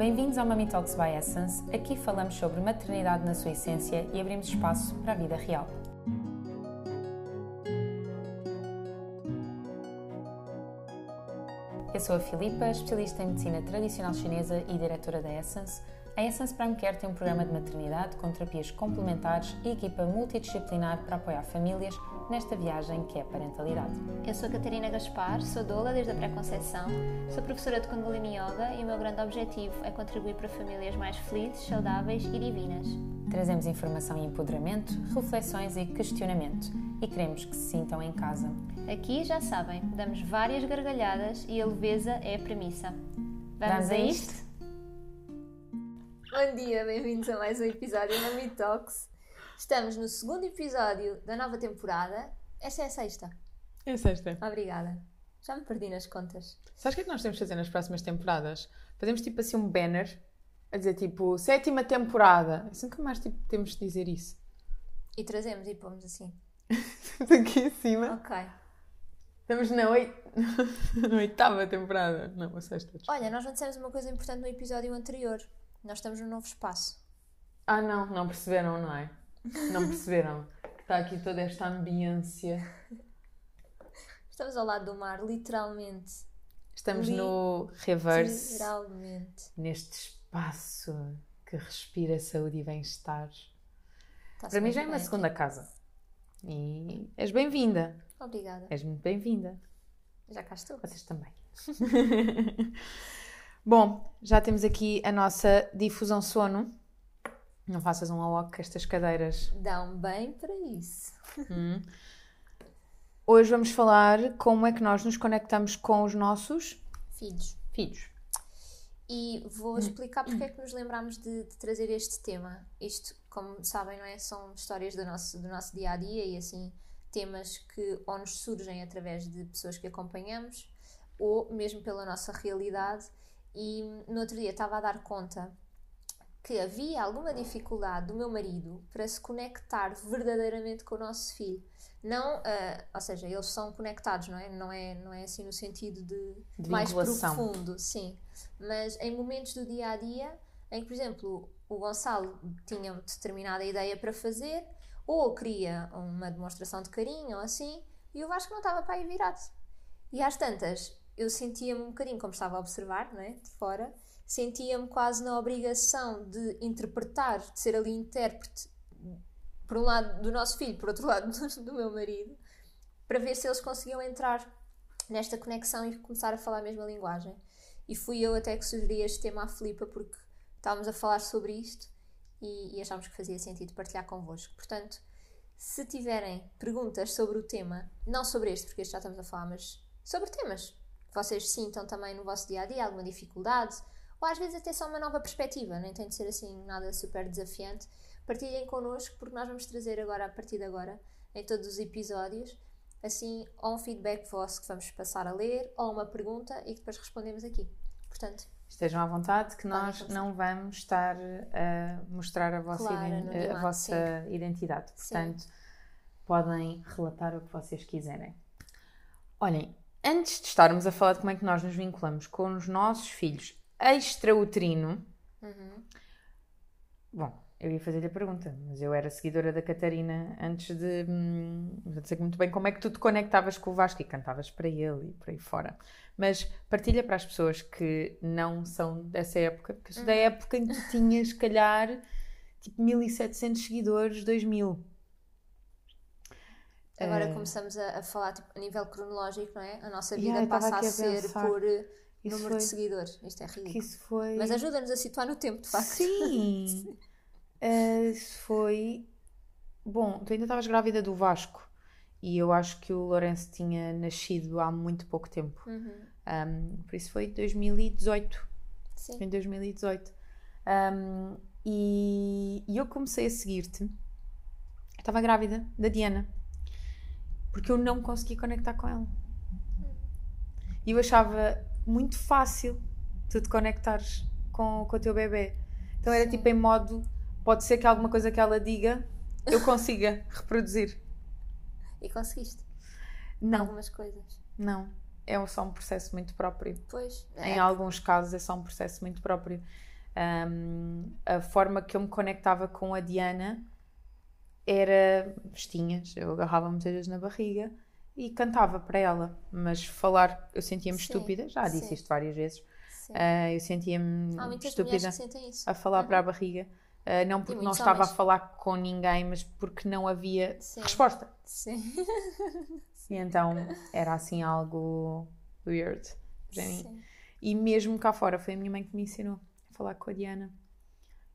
Bem-vindos ao Mami Talks by Essence. Aqui falamos sobre maternidade na sua essência e abrimos espaço para a vida real. Eu sou a Filipa, especialista em medicina tradicional chinesa e diretora da Essence. A Essence Prime Care tem um programa de maternidade com terapias complementares e equipa multidisciplinar para apoiar famílias nesta viagem que é a parentalidade. Eu sou Catarina Gaspar, sou doula desde a pré-conceição, sou professora de Kundalini Yoga e o meu grande objetivo é contribuir para famílias mais felizes, saudáveis e divinas. Trazemos informação e empoderamento, reflexões e questionamento e queremos que se sintam em casa. Aqui, já sabem, damos várias gargalhadas e a leveza é a premissa. Vamos, Vamos a isto? isto? Bom dia, bem-vindos a mais um episódio da Me Talks. Estamos no segundo episódio da nova temporada. Esta é a sexta. É sexta. Obrigada. Já me perdi nas contas. Sabes o que é que nós temos de fazer nas próximas temporadas? Fazemos tipo assim um banner a dizer tipo sétima temporada. Assim nunca mais tipo, temos de dizer isso. E trazemos e pomos assim. Aqui em cima. Ok. Estamos na, oi... na oitava temporada. Não, a sexta. desculpa. Olha, nós não dissemos uma coisa importante no episódio anterior. Nós estamos num novo espaço. Ah não, não perceberam, não é? Não perceberam. Está aqui toda esta ambiência. Estamos ao lado do mar, literalmente. Estamos no reverse, Literalmente. neste espaço que respira saúde e bem-estar. Para mim já é uma segunda aqui. casa. E és bem-vinda. Obrigada. És muito bem-vinda. Já cá estou. Vocês também. Bom, já temos aqui a nossa difusão sono. Não faças um ao que estas cadeiras. Dão bem para isso. Hum. Hoje vamos falar como é que nós nos conectamos com os nossos Filhos. filhos. E vou explicar porque é que nos lembramos de, de trazer este tema. Isto, como sabem, não é? São histórias do nosso, do nosso dia a dia e assim temas que ou nos surgem através de pessoas que acompanhamos ou mesmo pela nossa realidade. E no outro dia estava a dar conta que havia alguma dificuldade do meu marido para se conectar verdadeiramente com o nosso filho. Não, ah, ou seja, eles são conectados, não é? Não é, não é assim no sentido de, De mais vinculação. profundo, sim. Mas em momentos do dia a dia, em que, por exemplo, o Gonçalo tinha uma determinada ideia para fazer, ou queria uma demonstração de carinho ou assim, e o Vasco não estava para aí virado. E às tantas, eu sentia-me um bocadinho, como estava a observar, não é? de fora, sentia-me quase na obrigação de interpretar, de ser ali intérprete, por um lado do nosso filho, por outro lado do, do meu marido, para ver se eles conseguiam entrar nesta conexão e começar a falar a mesma linguagem. E fui eu até que sugeri este tema à Filipa, porque estávamos a falar sobre isto e, e achámos que fazia sentido partilhar convosco. Portanto, se tiverem perguntas sobre o tema, não sobre este, porque este já estamos a falar, mas sobre temas que vocês sintam também no vosso dia a dia, alguma dificuldade, ou às vezes até só uma nova perspectiva, nem tem de ser assim nada super desafiante, partilhem connosco, porque nós vamos trazer agora, a partir de agora, em todos os episódios, assim, ou um feedback vosso que vamos passar a ler, ou uma pergunta e que depois respondemos aqui. Portanto, Estejam à vontade que nós não vamos estar a mostrar a vossa, Claro, anonimato, a vossa identidade. Sim. Portanto, podem relatar o que vocês quiserem. Olhem, antes de estarmos a falar de como é que nós nos vinculamos com os nossos filhos extrauterino, uhum. Bom, eu ia fazer-lhe a pergunta, mas eu era seguidora da Catarina antes de. Hum, não sei muito bem como é que tu te conectavas com o Vasco e cantavas para ele e por aí fora. Mas partilha para as pessoas que não são dessa época, porque eu sou da época em que tu tinhas, se calhar, tipo 1700 seguidores, 2000. Agora Eh, começamos a, a falar tipo, a nível cronológico, não é? A nossa vida Yeah, passa a a ser por Isso número foi- de seguidores. Isto é Que ridículo. isso foi. Mas ajuda-nos a situar no tempo, de facto. Sim! Eh, Isso foi. Bom, tu ainda estavas grávida do Vasco e eu acho que o Lourenço tinha nascido há muito pouco tempo. Uhum. Um, por isso foi 2018. Sim. Em 2018. Um, e, e eu comecei a seguir-te. Estava grávida da Diana. Porque eu não conseguia conectar com ela. E eu achava muito fácil tu te conectares com, com o teu bebê. Então era Sim. tipo em modo: pode ser que alguma coisa que ela diga eu consiga reproduzir. E conseguiste Não, algumas coisas. não. É só um processo muito próprio. Pois. Em é, alguns casos é só um processo muito próprio. Um, a forma que eu me conectava com a Diana era vestinhas, eu agarrava muitas vezes na barriga e cantava para ela, mas falar, eu sentia-me estúpida, já disse sim. isto várias vezes, uh, eu sentia-me estúpida a falar uhum. para a barriga. Uh, não porque não estava homens. a falar com ninguém, mas porque não havia sim. resposta. Sim. e então era assim algo weird para mim. E mesmo cá fora, foi a minha mãe que me ensinou a falar com a Diana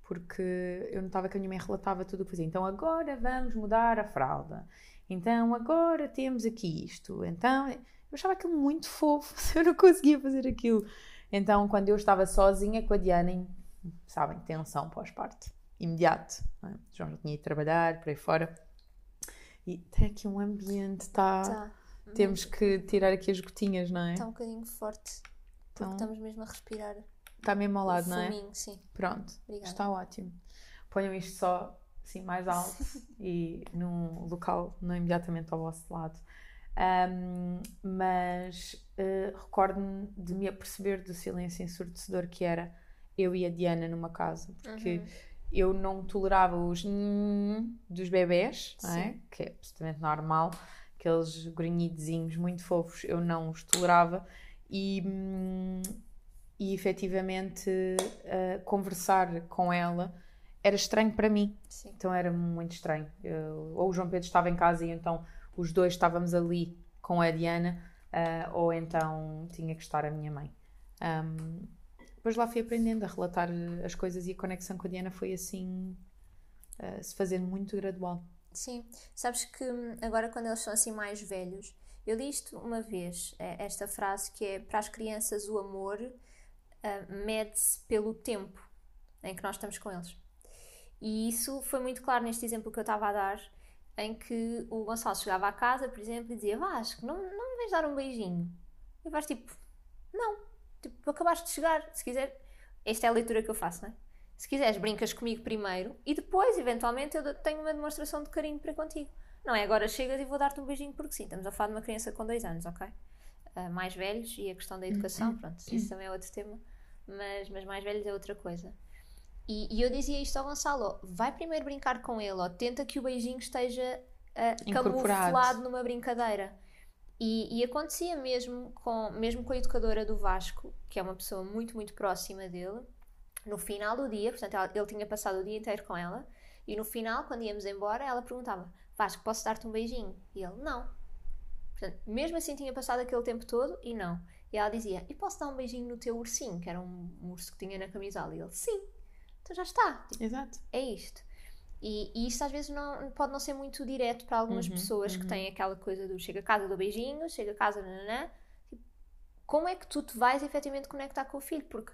porque eu notava que a minha mãe relatava tudo o que fazia. Então agora vamos mudar a fralda. Então agora temos aqui isto. Então eu achava aquilo muito fofo, eu não conseguia fazer aquilo. Então quando eu estava sozinha com a Diana, sabem, tensão pós-parto, imediato. É? João já tinha ido trabalhar, por aí fora. E tem aqui um ambiente, está. Tá. Temos que tirar aqui as gotinhas, não é? Está um bocadinho forte. Porque então... estamos mesmo a respirar. Está mesmo ao lado, não é? sim. Pronto, Obrigada. está ótimo. Ponham isto só assim mais alto e num local não imediatamente ao vosso lado. Um, mas uh, recordo-me de me aperceber do silêncio ensurdecedor que era eu e a Diana numa casa, porque uhum. eu não tolerava os dos bebés, não é? que é absolutamente normal, aqueles grunhidezinhos muito fofos, eu não os tolerava e, hum, e efetivamente uh, conversar com ela era estranho para mim. Sim. Então era muito estranho. Eu, ou o João Pedro estava em casa e então os dois estávamos ali com a Diana, uh, ou então tinha que estar a minha mãe. Um, depois lá fui aprendendo a relatar as coisas e a conexão com a Diana foi assim uh, se fazendo muito gradual. Sim, sabes que hum, agora quando eles são assim mais velhos, eu li isto uma vez, esta frase que é para as crianças o amor uh, mede-se pelo tempo em que nós estamos com eles. E isso foi muito claro neste exemplo que eu estava a dar, em que o Gonçalo chegava à casa, por exemplo, e dizia: Vasco, não, não me vais dar um beijinho? E vais tipo: Não, tipo, acabaste de chegar, se quiser. Esta é a leitura que eu faço, não é? Se quiseres, brincas comigo primeiro e depois, eventualmente, eu tenho uma demonstração de carinho para contigo. Não é agora chegas e vou dar-te um beijinho porque sim, estamos a falar de uma criança com dois anos, ok? Uh, mais velhos e a questão da educação, pronto, isso também é outro tema mas, mas mais velhos é outra coisa. E, e, eu dizia isto ao Gonçalo: vai primeiro brincar com ele, ou tenta que o beijinho esteja uh, camuflado numa brincadeira. E, e, acontecia mesmo com, mesmo com a educadora do Vasco, que é uma pessoa muito, muito próxima dele, no final do dia, portanto, ela, ele tinha passado o dia inteiro com ela, e no final, quando íamos embora, ela perguntava: Vasco, posso dar-te um beijinho? E ele: Não. Portanto, mesmo assim, tinha passado aquele tempo todo e não. E ela dizia: E posso dar um beijinho no teu ursinho? Que era um, um urso que tinha na camisola. E ele: Sim. Então já está. Tipo, Exato. É isto. E, e isto às vezes não, pode não ser muito direto para algumas uhum, pessoas uhum. que têm aquela coisa do chega a casa do beijinho, chega a casa, nananã. Tipo, como é que tu te vais efetivamente conectar com o filho? Porque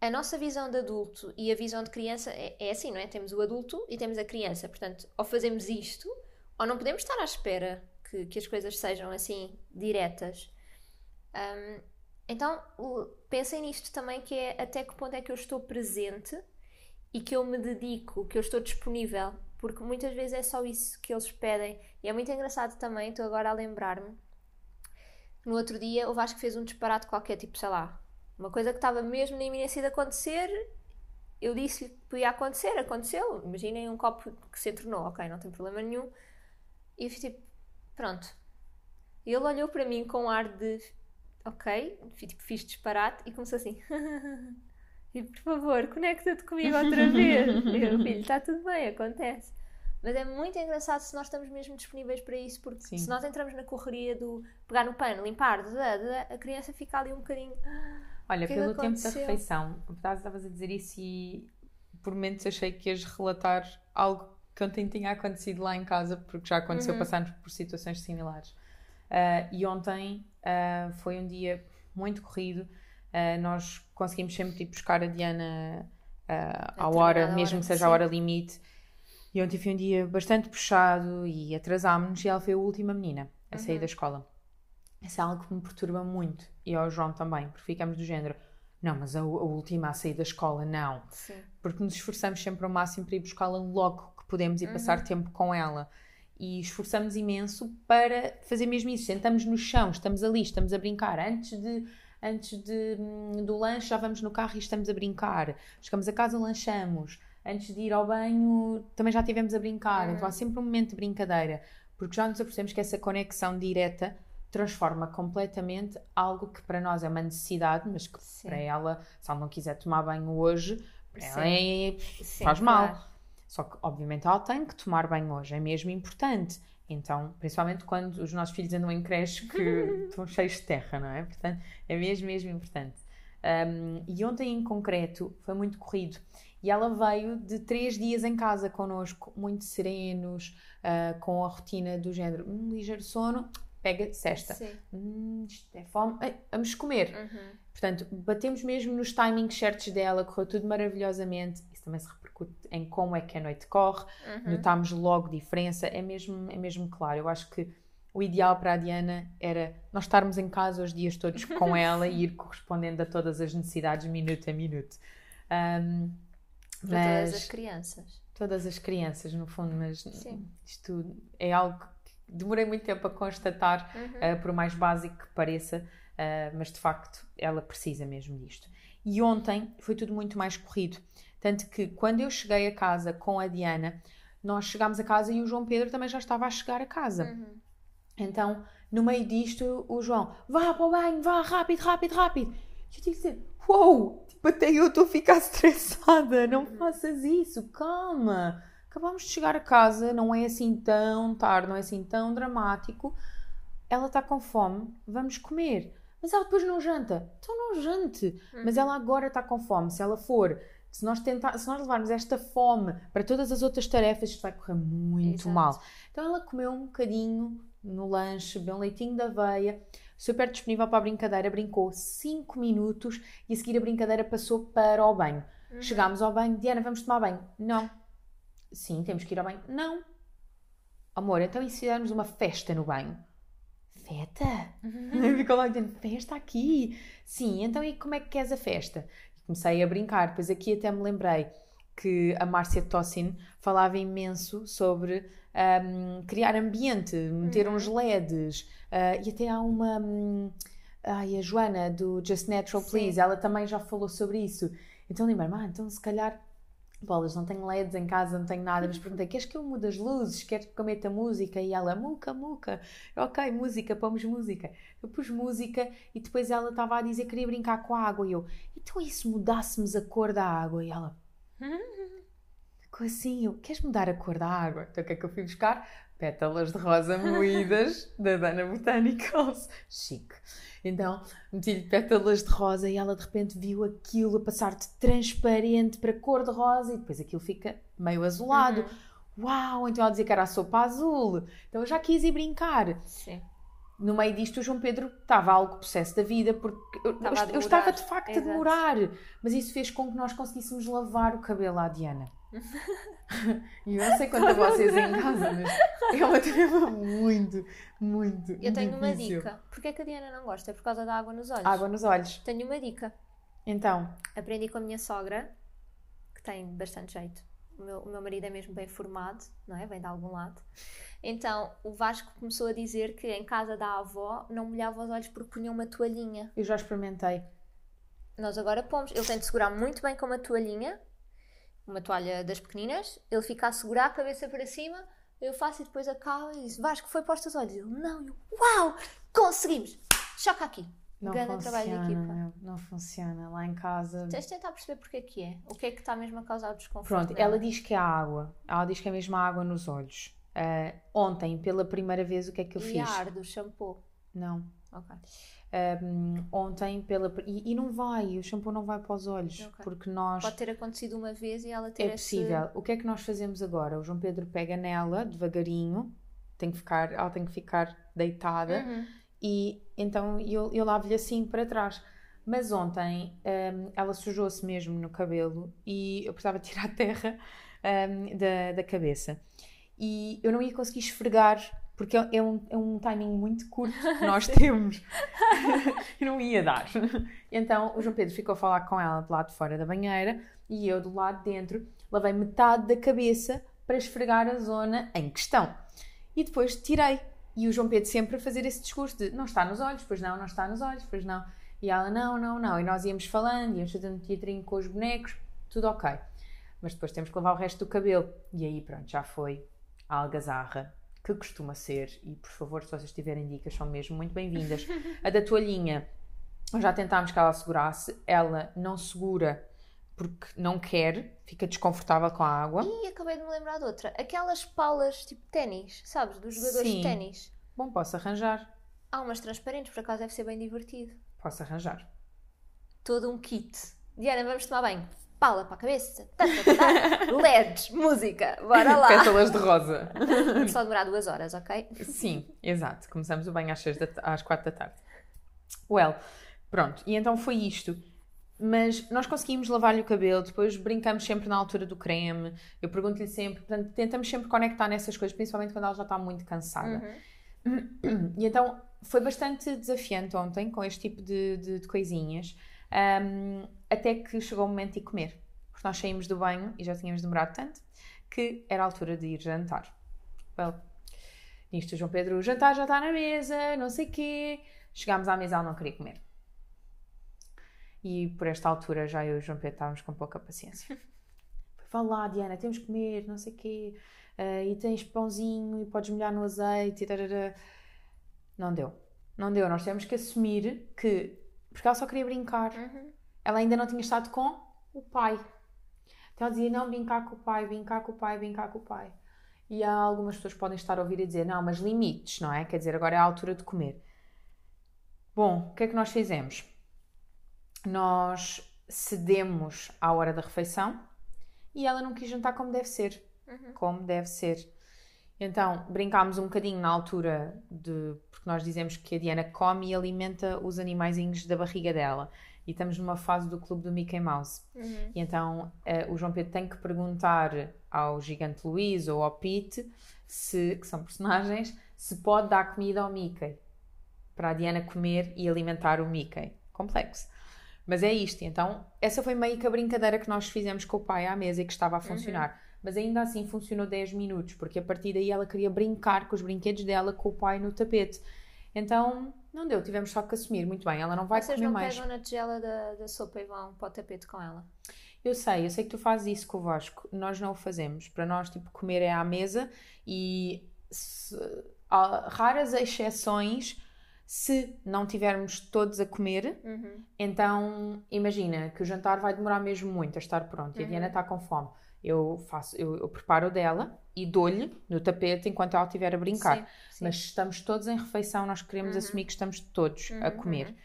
a nossa visão de adulto e a visão de criança é, é, assim, não é? Temos o adulto e temos a criança. Portanto, ou fazemos isto, ou não podemos estar à espera que, que as coisas sejam assim diretas. Um, então pensem nisto também, que é até que ponto é que eu estou presente e que eu me dedico, que eu estou disponível, porque muitas vezes é só isso que eles pedem. E é muito engraçado também, estou agora a lembrar-me. No outro dia o Vasco fez um disparate qualquer, tipo, sei lá, uma coisa que estava mesmo na iminência de acontecer. Eu disse-lhe que podia acontecer, aconteceu. Imaginem um copo que se entornou, ok, não tem problema nenhum. E eu fiz tipo, pronto. Ele olhou para mim com um ar de ok, tipo, fiz disparate e começou assim. e por favor, conecta-te comigo outra vez. eu, filho, está tudo bem, acontece. Mas é muito engraçado se nós estamos mesmo disponíveis para isso, porque Sim. se nós entramos na correria do pegar no pano, limpar, a criança fica ali um bocadinho. Olha, que pelo tempo da refeição, estavas a dizer isso e por momentos achei que ias relatar algo que ontem tinha acontecido lá em casa, porque já aconteceu uhum. passarmos por situações similares. Uh, e ontem Uh, foi um dia muito corrido. Uh, nós conseguimos sempre ir buscar a Diana à hora, mesmo que seja a hora limite. E ontem foi um dia bastante puxado e atrasámos-nos e ela foi a última menina a sair uhum. da escola. Isso é algo que me perturba muito. E ao João também, porque ficamos do género. Não, mas a, a última a sair da escola, não. Sim. Porque nos esforçamos sempre ao máximo para ir buscá-la logo que podemos e uhum. passar tempo com ela e esforçamos imenso para fazer mesmo isso. Sentamos no chão, estamos ali, estamos a brincar. Antes de antes de, hum, do lanche já vamos no carro e estamos a brincar. Chegamos a casa, lanchamos. Antes de ir ao banho também já estivemos a brincar. Uhum. Então há sempre um momento de brincadeira. Porque já nos apercebemos que essa conexão direta transforma completamente algo que para nós é uma necessidade, mas que Sim. para ela, se ela não quiser tomar banho hoje, para ela é- Sim, faz mal. claro. Só que, obviamente, ela tem que tomar banho hoje, é mesmo importante. Então, principalmente quando os nossos filhos andam em creche que estão cheios de terra, não é? Portanto, é mesmo, mesmo importante. Um, e ontem, em concreto, foi muito corrido. E ela veio de três dias em casa connosco, muito serenos, ah, com a rotina do género, um ligeiro sono, pega cesta. Sim. Hum, é fome, Ei, vamos comer. Uhum. Portanto, batemos mesmo nos timings certos dela, correu tudo maravilhosamente. Isso também se repercute em como é que a noite corre, Uhum. notámos logo diferença, é mesmo, é mesmo claro. Eu acho que o ideal para a Diana era nós estarmos em casa os dias todos com ela e ir correspondendo a todas as necessidades minuto a minuto. Ahm, Para mas todas as crianças. todas as crianças, no fundo, mas Sim. isto é algo que demorei muito tempo a constatar, Uhum. uh, por mais básico que pareça, uh, mas de facto ela precisa mesmo disto. E ontem foi tudo muito mais corrido. Tanto que quando eu cheguei a casa com a Diana, nós chegámos a casa e o João Pedro também já estava a chegar a casa. Uhum. Então, no meio disto, o João, vá para o banho, vá, rápido, rápido, rápido. E eu tive que dizer, uou, tipo, até eu estou a ficar estressada, não faças isso, calma. Acabamos de chegar a casa, não é assim tão tarde, não é assim tão dramático. Ela está com fome, vamos comer. Mas ela depois não janta. Então não jante. Mas ela agora está com fome. Se ela for, se nós, tentar, se nós levarmos esta fome para todas as outras tarefas, isto vai correr muito Exato. mal. Então ela comeu um bocadinho no lanche, bebeu um leitinho de aveia, super disponível para a brincadeira, brincou 5 minutos e a seguir a brincadeira passou para o banho. Uhum. Chegámos ao banho, Diana, vamos tomar banho? Não. Sim, temos que ir ao banho? Não. Amor, então e se fizermos uma festa no banho? Festa? Ficou lá dizendo, festa aqui? Sim, então e como é que queres a festa? Comecei a brincar, depois aqui até me lembrei que a Márcia Tossin falava imenso sobre hum, criar ambiente, meter uns LEDs, ah, e até há uma. hum, ai, a Joana do Just Natural Sim. Please, ela também já falou sobre isso. Então lembrei-me, ah, então se calhar. Bolas, não tenho LEDs em casa, não tenho nada, mas perguntei: queres que eu mude as luzes? Queres que eu meta música? E ela, muca, muca. Ok, música, pomos música. Eu pus música e depois ela estava a dizer que queria brincar com a água. E eu, então e se mudássemos a cor da água? E ela, ficou assim: eu, queres mudar a cor da água? Então o que é que eu fui buscar? Pétalas de rosa moídas da Dana Botanicals. Chique. Então meti-lhe pétalas de rosa e ela de repente viu aquilo a passar de transparente para cor de rosa e depois aquilo fica meio azulado. Uau! Então ela dizia que era a sopa azul. Então eu já quis ir brincar. Sim. No meio disto, o João Pedro estava algo possesso da vida, porque eu, Estava a eu estava de facto a Exato. demorar, mas isso fez com que nós conseguíssemos lavar o cabelo à Diana. e eu não sei quanto a vocês em casa, mas é uma tarefa muito, muito. Eu tenho uma difícil. dica. Porquê é que a Diana não gosta? É por causa da água nos olhos. Água nos olhos. Tenho uma dica. Então, Aprendi com a minha sogra, que tem bastante jeito. O meu, o meu marido é mesmo bem formado, não é? Vem de algum lado. Então, o Vasco começou a dizer que em casa da avó não molhava os olhos porque punha uma toalhinha. eu já experimentei. Nós agora pomos. Ele tem de segurar muito bem com uma toalhinha, uma toalha das pequeninas. Ele fica a segurar a cabeça para cima. Eu faço e depois acaba e diz: Vasco, foi para os teus olhos. Ele: Não. Eu: Uau! Conseguimos! Choca aqui. Não Ganda trabalho de funciona, equipa. meu, não funciona. Lá em casa. Tens de tentar perceber porque é que é. O que é que está mesmo a causar o desconforto. Pronto, dela. ela diz que é a água. Ela diz que é mesmo a água nos olhos. Ah, ontem, pela primeira vez, o que é que eu E fiz? ar do shampoo. Não. Ok. Um, ontem pela e, e não vai, o shampoo não vai para os olhos Ok. porque nós Pode ter acontecido uma vez e ela ter é esse- possível. O que é que nós fazemos agora? O João Pedro pega nela devagarinho, tem que ficar, ela tem que ficar deitada Uhum. e então eu, eu lavo-lhe assim para trás. Mas ontem um, ela sujou-se mesmo no cabelo e eu precisava tirar a terra um, da, da cabeça. E eu não ia conseguir esfregar, porque é um, é um timing muito curto que nós temos. e não ia dar. Então o João Pedro ficou a falar com ela do lado de fora da banheira e eu do lado de dentro lavei metade da cabeça para esfregar a zona em questão. E depois tirei. E o João Pedro sempre a fazer esse discurso de não está nos olhos, pois não, não está nos olhos, pois não. E ela, não, não, não. E nós íamos falando, íamos fazendo teatrinho com os bonecos, tudo ok. Mas depois temos que levar o resto do cabelo. E aí, pronto, já foi a algazarra que costuma ser. E por favor, se vocês tiverem dicas, são mesmo muito bem-vindas. a da toalhinha, já tentámos que ela segurasse, ela não segura porque não quer, fica desconfortável com a água. E acabei de me lembrar de outra. Aquelas palas tipo ténis, sabes? Dos jogadores Sim. de ténis. Bom, posso arranjar. Há umas transparentes, por acaso deve ser bem divertido. Posso arranjar. Todo um kit. Diana, vamos tomar banho. Pala para a cabeça. Tá, tá, tá, tá. LEDs, música. Bora lá. Pétalas de rosa. Só demorar duas horas, ok? Sim, exato. Começamos o banho às, seis da, às quatro da tarde. Well, pronto. E então foi isto. Mas nós conseguimos lavar-lhe o cabelo, depois brincamos sempre na altura do creme. Eu pergunto-lhe sempre, portanto, tentamos sempre conectar nessas coisas, principalmente quando ela já está muito cansada. Uhum. E então foi bastante desafiante ontem com este tipo de, de- de coisinhas, Ahm, até que chegou o momento de ir comer. Porque nós saímos do banho e já tínhamos demorado tanto que era a altura de ir jantar. Well, nisto João Pedro, o jantar já está na mesa, não sei quê. Chegámos à mesa, ela não queria comer. E por esta altura já eu e o João Pedro estávamos com pouca paciência. Vá lá, Diana, temos que comer, não sei quê. Ah, e tens pãozinho e podes molhar no azeite tarará. Não deu. Não deu. Nós tivemos que assumir que. Porque ela só queria brincar. Uhum. Ela ainda não tinha estado com o pai. Então ela dizia: não, brincar com o pai, brincar com o pai, brincar com o pai. E há algumas pessoas podem estar a ouvir e dizer: não, mas limites, não é? Quer dizer, agora é a altura de comer. Bom, o que é que nós fizemos? Nós cedemos à hora da refeição e ela não quis jantar como deve ser Uhum. como deve ser. Então, brincámos um bocadinho na altura de. Porque nós dizemos que a Diana come e alimenta os animaizinhos da barriga dela. E estamos numa fase do clube do Mickey Mouse. Uhum. E então eh, o João Pedro tem que perguntar ao gigante Luís ou ao Pete, se, que são personagens, se pode dar comida ao Mickey. Para a Diana comer e alimentar o Mickey. Complexo. Mas é isto. Então, essa foi meio que a brincadeira que nós fizemos com o pai à mesa e que estava a funcionar. Mas ainda assim funcionou 10 minutos, porque a partir daí ela queria brincar com os brinquedos dela com o pai no tapete. Então, não deu, tivemos só que assumir. Muito bem, ela não vai Vocês comer não mais. pegam na tigela da, da sopa e vão para o tapete com ela. Eu sei, eu sei que tu fazes isso com o Vasco. Nós não o fazemos. Para nós, tipo, comer é à mesa e se- há raras exceções se não tivermos todos a comer. Uhum. Então, imagina que o jantar vai demorar mesmo muito a estar pronto e a Uhum. Diana está com fome. Eu faço, eu, eu preparo dela e dou-lhe no tapete enquanto ela estiver a brincar. Sim, sim. Mas estamos todos em refeição, nós queremos Uhum. assumir que estamos todos a Uhum, comer. uhum.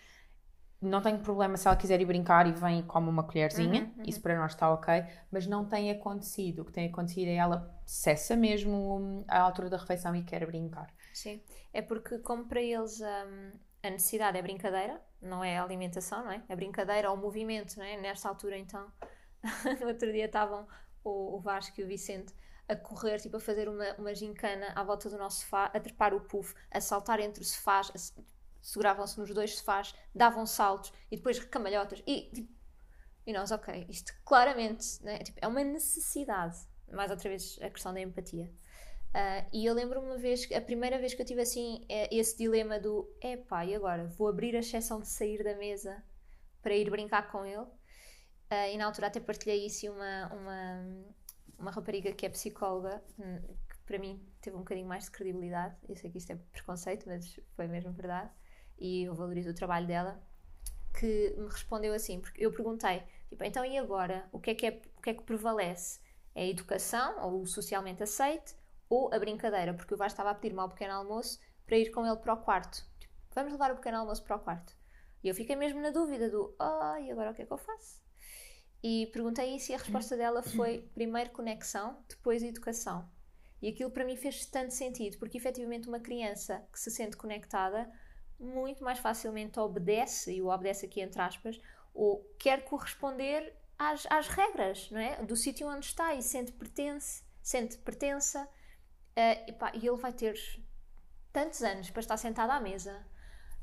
Não tenho problema se ela quiser ir brincar e vem e come uma colherzinha, Uhum, uhum. isso para nós está ok, mas não tem acontecido. O que tem acontecido é ela cessa mesmo hum, à altura da refeição e quer brincar. Sim, é porque como para eles hum, a necessidade é brincadeira, não é a alimentação, não é? A brincadeira ou o movimento, não é? Nesta altura então, no outro dia estavam o, o Vasco e o Vicente a correr, tipo a fazer uma, uma gincana à volta do nosso sofá, a trepar o puff, a saltar entre os sofás, a se- seguravam-se nos dois sofás, davam saltos e depois cambalhotas e tipo, e nós, ok, isto claramente né, tipo, é uma necessidade. Mais outra vez a questão da empatia. Ah, e eu lembro uma vez, a primeira vez que eu tive assim eh, esse dilema do epá, e agora? Vou abrir a exceção de sair da mesa para ir brincar com ele. Ah, e na altura até partilhei isso e uma, uma, uma rapariga que é psicóloga, hum, que para mim teve um bocadinho mais de credibilidade. Eu sei que isto é preconceito, mas foi mesmo verdade. E eu valorizo o trabalho dela, que me respondeu assim, porque eu perguntei, tipo, então e agora? O que é que, é, o que, é que prevalece? É a educação, ou o socialmente aceite, ou a brincadeira? Porque o Vasco estava a pedir-me ao pequeno almoço para ir com ele para o quarto. Tipo, vamos levar o pequeno almoço para o quarto. E eu fiquei mesmo na dúvida do, ah, e agora o que é que eu faço? E perguntei isso e a resposta dela foi primeiro conexão, depois educação. E aquilo para mim fez tanto sentido, porque efetivamente uma criança que se sente conectada muito mais facilmente obedece, e o obedece aqui entre aspas, ou quer corresponder às, às regras, não é? Do sítio onde está e sente pertence, sente pertença, eh, epá, e ele vai ter tantos anos para estar sentado à mesa.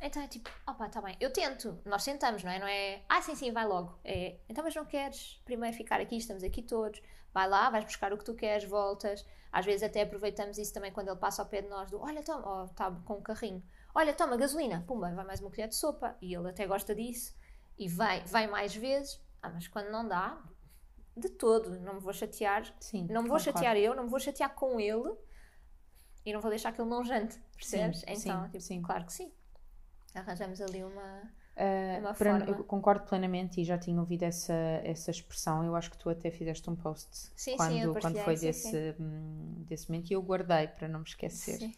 Então é tipo, opá, tá bem, eu tento, nós sentamos, não é? Não é, ah, sim, sim, vai logo. É, então, mas não queres primeiro ficar aqui, estamos aqui todos, vai lá, vais buscar o que tu queres, voltas. Às vezes até aproveitamos isso também quando ele passa ao pé de nós, do olha, então, oh, tá com um carrinho, olha, toma gasolina, pumba, vai mais uma colher de sopa. E ele até gosta disso e vai, vai mais vezes. Ah, mas quando não dá, de todo, não me vou chatear. Sim, não me vou concordo. chatear eu, não me vou chatear com ele e não vou deixar que ele não jante, percebes? Sim, então, sim, tipo, sim. claro que sim. Arranjamos ali uma. Uh, uma para- forma. eu concordo plenamente e já tinha ouvido essa, essa expressão. Eu acho que tu até fizeste um post Sim, quando, sim, quando foi sim, desse, hum, desse momento e eu guardei para não me esquecer. Sim.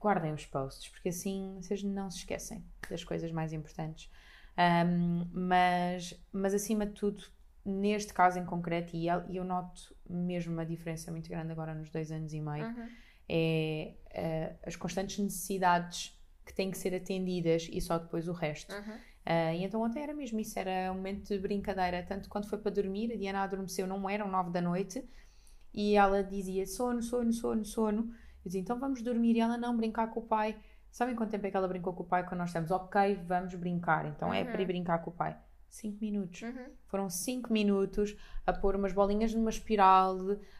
Guardem os posts, porque assim vocês não se esquecem das coisas mais importantes. Um, mas, mas acima de tudo, neste caso em concreto, e eu, noto mesmo uma diferença muito grande agora nos dois anos e meio, Uhum. é eh, as constantes necessidades que têm que ser atendidas e só depois o resto. Uhum. Ah, e então ontem era mesmo isso, era um momento de brincadeira. Tanto quando foi para dormir, a Diana adormeceu, não eram nove da noite, e ela dizia sono, sono, sono, sono. Eu dizia, então vamos dormir. E ela, não, brincar com o pai. Sabem quanto tempo é que ela brincou com o pai quando nós estamos? Ok, vamos brincar. Então é Uhum. para ir brincar com o pai. Cinco minutos. Uhum. Foram cinco minutos a pôr umas bolinhas numa espiral,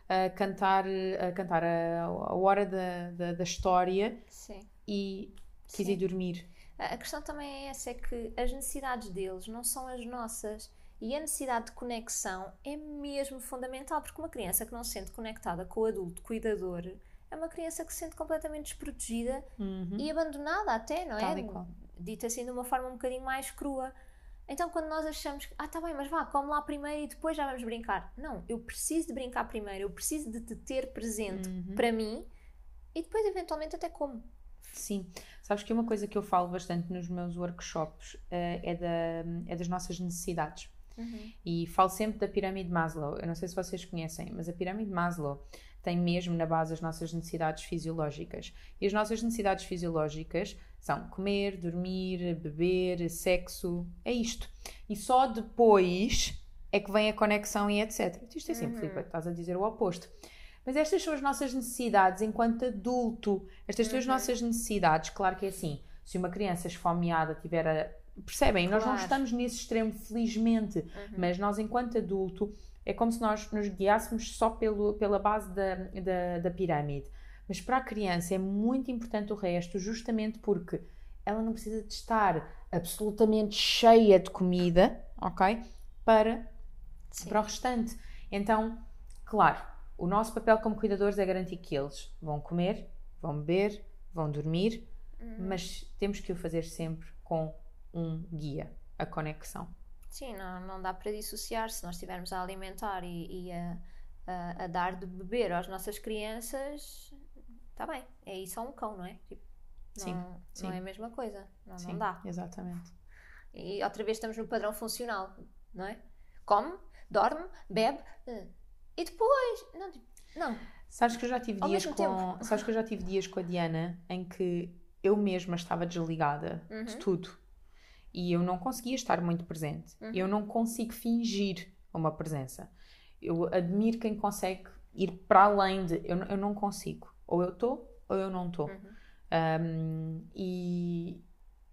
a cantar, a, cantar a, a hora da, da, da história Sim. e quis ir dormir. A questão também é essa, é que as necessidades deles não são as nossas. E a necessidade de conexão é mesmo fundamental, porque uma criança que não se sente conectada com o adulto cuidador é uma criança que se sente completamente desprotegida Uhum. e abandonada até, não é? Tal qual. Dito assim de uma forma um bocadinho mais crua. Então quando nós achamos que, ah, tá bem, mas vá, come lá primeiro e depois já vamos brincar. Não, eu preciso de brincar primeiro, eu preciso de te ter presente Uhum. para mim e depois eventualmente até como. Sim, sabes que uma coisa que eu falo bastante nos meus workshops eh, é, da, é das nossas necessidades. E falo sempre da pirâmide de Maslow. Eu não sei se vocês conhecem, mas a pirâmide de Maslow tem mesmo na base as nossas necessidades fisiológicas. E as nossas necessidades fisiológicas são comer, dormir, beber, sexo, é isto. E só depois é que vem a conexão e etc. Isto é assim, Uhum. Filipe, estás a dizer o oposto. Mas estas são as nossas necessidades enquanto adulto. Estas são as Uhum. nossas necessidades. Claro que é assim. Se uma criança esfomeada tiver a. Percebem? Nós não Claro. estamos nesse extremo, felizmente. Uhum. Mas nós, enquanto adulto, é como se nós nos guiássemos só pelo, pela base da, da, da pirâmide. Mas para a criança é muito importante o resto, justamente porque ela não precisa de estar absolutamente cheia de comida, ok? Para Sim. para o restante. Então, claro, o nosso papel como cuidadores é garantir que eles vão comer, vão beber, vão dormir, Uhum. mas temos que o fazer sempre com um guia, a conexão. Sim, não, não dá para dissociar se nós estivermos a alimentar e, e a, a, a dar de beber às nossas crianças. Está bem, é isso a um cão, não é? Tipo, Sim, não, sim. não é a mesma coisa, não, Sim, não dá. Exatamente. E outra vez estamos no padrão funcional, não é? Come, dorme, bebe eh, e depois. Não, tipo, não. Sabes que eu já tive Ao dias com, tempo. sabes que eu já tive dias com a Diana em que eu mesma estava desligada de Uhum. tudo e eu não conseguia estar muito presente. Uhum. Eu não consigo fingir uma presença. Eu admiro quem consegue ir para além de. Eu, eu não consigo. Ou eu estou ou eu não estou. Uhum. Um, e,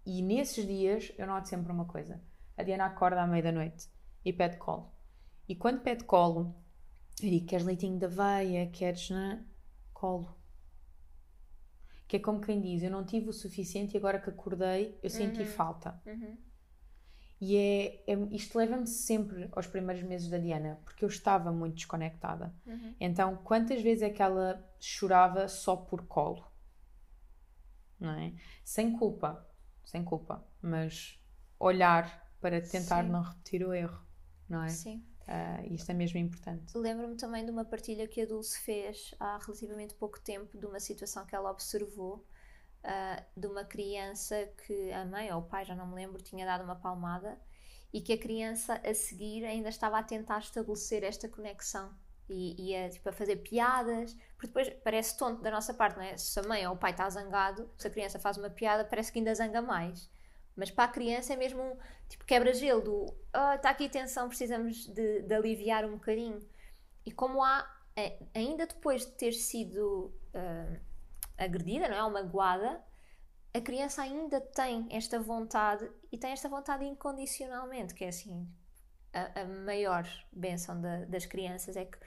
e nesses dias eu noto sempre uma coisa: a Diana acorda à meia da noite e pede colo. E quando pede colo, eu digo: queres leitinho da aveia? Queres né? colo? Que é como quem diz: eu não tive o suficiente e agora que acordei eu senti Uhum. falta. Uhum. E é, é- isto leva-me sempre aos primeiros meses da Diana, porque eu estava muito desconectada. Uhum. Então, quantas vezes é que ela chorava só por colo? Não é? Sem culpa, sem culpa, mas olhar para tentar Sim. não repetir o erro, não é? Sim. Ah, isto é mesmo importante. Lembro-me também de uma partilha que a Dulce fez há relativamente pouco tempo de uma situação que ela observou ah, de uma criança que a mãe ou o pai, já não me lembro, tinha dado uma palmada e que a criança a seguir ainda estava a tentar estabelecer esta conexão e ia tipo, a fazer piadas, porque depois parece tonto da nossa parte, não é? Se a mãe ou o pai está zangado, se a criança faz uma piada, parece que ainda zanga mais. Mas para a criança é mesmo um tipo quebra-gelo do "Ah, está aqui tensão, precisamos de, de aliviar um bocadinho. E como há, eh, ainda depois de ter sido ah, agredida, não é? Ou magoada, a criança ainda tem esta vontade e tem esta vontade incondicionalmente, que é assim a, a maior benção da- das crianças é que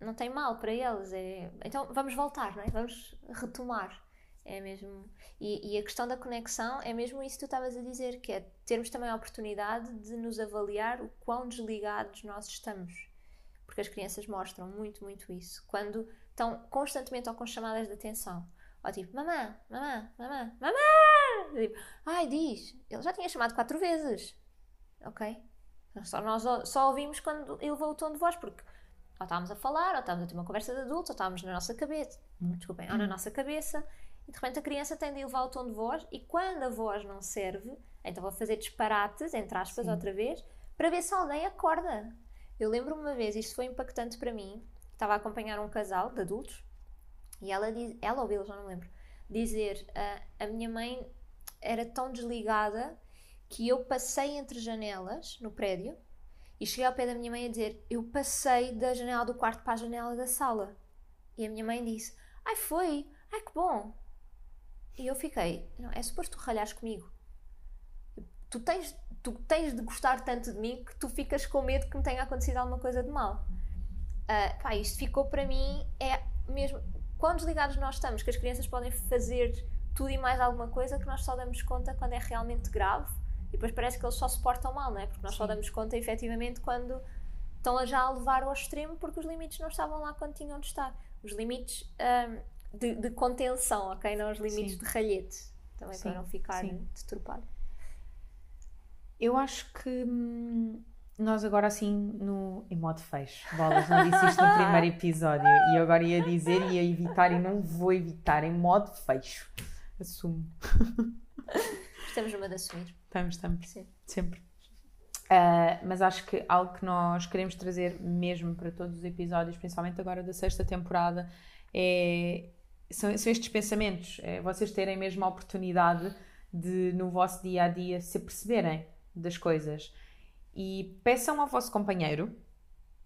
não tem mal para eles. É... Então vamos voltar, não é? Vamos retomar. É mesmo. E, e, a questão da conexão é mesmo isso que tu estavas a dizer, que é termos também a oportunidade de nos avaliar o quão desligados nós estamos. Porque as crianças mostram muito, muito isso. Quando estão constantemente ou com chamadas de atenção. Ou tipo, mamã, mamã, mamã, mamã! Tipo, Ai, diz, ele já tinha chamado quatro vezes. Ok? Só, nós só ouvimos quando ele levou o tom de voz, porque ou estávamos a falar, ou estávamos a ter uma conversa de adultos, ou estávamos na nossa cabeça, desculpem, ou na nossa cabeça, e de repente a criança tem de elevar o tom de voz, e quando a voz não serve, então vou fazer disparates, entre aspas, Sim. outra vez, para ver se alguém acorda. Eu lembro uma vez, isto foi impactante para mim, estava a acompanhar um casal de adultos, e ela, diz, ela ou ele, já não me lembro, dizer, a, a minha mãe era tão desligada que eu passei entre janelas no prédio, e cheguei ao pé da minha mãe a dizer: Eu passei da janela do quarto para a janela da sala. E a minha mãe disse: Ai, foi! Ai, que bom! E eu fiquei: Não, é suposto tu ralhares comigo. Tu tens, tu tens de gostar tanto de mim que tu ficas com medo que me tenha acontecido alguma coisa de mal. Uh, pá, isto ficou para mim, é mesmo. Quão desligados nós estamos, que as crianças podem fazer tudo e mais alguma coisa que nós só damos conta quando é realmente grave e depois parece que eles só se portam mal, não é? Porque nós Sim. só damos conta efetivamente quando estão já a levar ao extremo porque os limites não estavam lá quando tinham de estar. Os limites um, de, de, contenção, ok? Não os limites Sim. de ralhete. Também Sim. para não ficar deturpado. Eu acho que hum, nós agora assim no, em modo fecho, bolas, não disse isto no primeiro episódio e eu agora ia dizer e ia evitar e não vou evitar em modo fecho. Assumo. Estamos numa de assumir. Estamos, estamos. Sim. Sempre. Uh, mas acho que algo que nós queremos trazer mesmo para todos os episódios, principalmente agora da sexta temporada, é, são, são estes pensamentos. É vocês terem mesmo a oportunidade de, no vosso dia a dia, se perceberem das coisas. E peçam ao vosso companheiro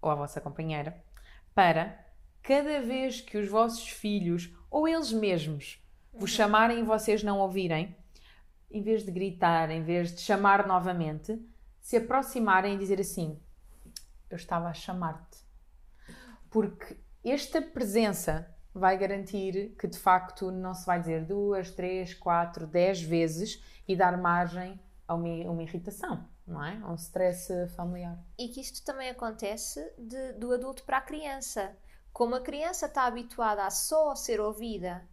ou à vossa companheira para cada vez que os vossos filhos ou eles mesmos vos uhum. chamarem e vocês não ouvirem, em vez de gritar, em vez de chamar novamente, se aproximarem e dizer assim: Eu estava a chamar-te. Porque esta presença vai garantir que de facto não se vai dizer duas, três, quatro, dez vezes e dar margem a uma, uma irritação, não é? A um stress familiar. E que isto também acontece de, do adulto para a criança. Como a criança está habituada a só ser ouvida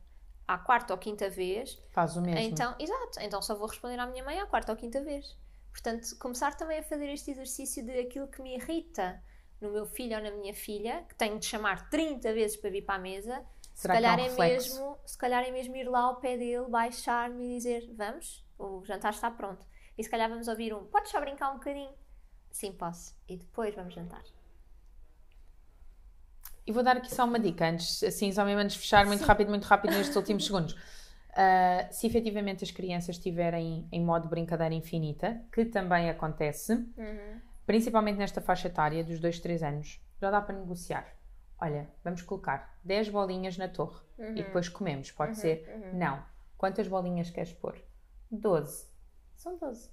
à quarta ou quinta vez. Faz o mesmo. Então, exato, então só vou responder à minha mãe à quarta ou quinta vez. Portanto, começar também a fazer este exercício de aquilo que me irrita no meu filho ou na minha filha, que tenho de chamar 30 vezes para vir para a mesa, se calhar, é, um é mesmo, se calhar é mesmo ir lá ao pé dele, baixar-me e dizer: Vamos, o jantar está pronto. E se calhar vamos ouvir um: Podes só brincar um bocadinho? Sim, posso. E depois vamos jantar. E vou dar aqui só uma dica, antes, assim, só mesmo antes de fechar, muito Sim. rápido, muito rápido nestes últimos segundos. Uh, se efetivamente as crianças estiverem em modo brincadeira infinita, que também acontece, uhum. Principalmente nesta faixa etária dos 2, 3 anos, já dá para negociar. Olha, vamos colocar 10 bolinhas na torre uhum. e depois comemos. Pode uhum. ser, uhum. não. Quantas bolinhas queres pôr? 12. São 12.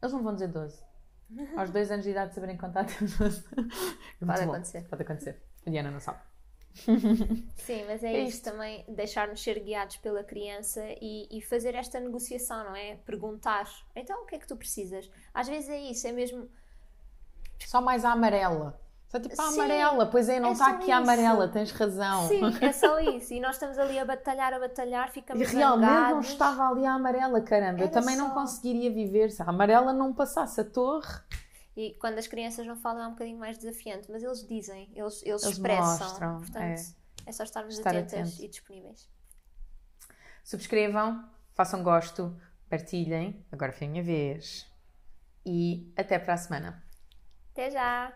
Eles não vão dizer 12. Aos 2 anos de idade saberem contar, temos 12. Pode acontecer. Pode acontecer. A Diana não sabe. Sim, mas é, é isso também, deixar-nos ser guiados pela criança e, e, fazer esta negociação, não é? Perguntar, então o que é que tu precisas? Às vezes é isso, é mesmo. Só mais a amarela. Só tipo a amarela, pois é, não é está aqui isso. a amarela, tens razão. Sim, é só isso. E nós estamos ali a batalhar, a batalhar, ficamos E realmente zangados. não estava ali a amarela, caramba. Era Eu também só... não conseguiria viver se a amarela não passasse a torre. E quando as crianças não falam é um bocadinho mais desafiante, mas eles dizem, eles, eles, eles expressam. Mostram, Portanto, é, é só estarmos Estar atentas atento. e disponíveis. Subscrevam, façam gosto, partilhem. Agora foi a minha vez. E até para a semana. 对啥？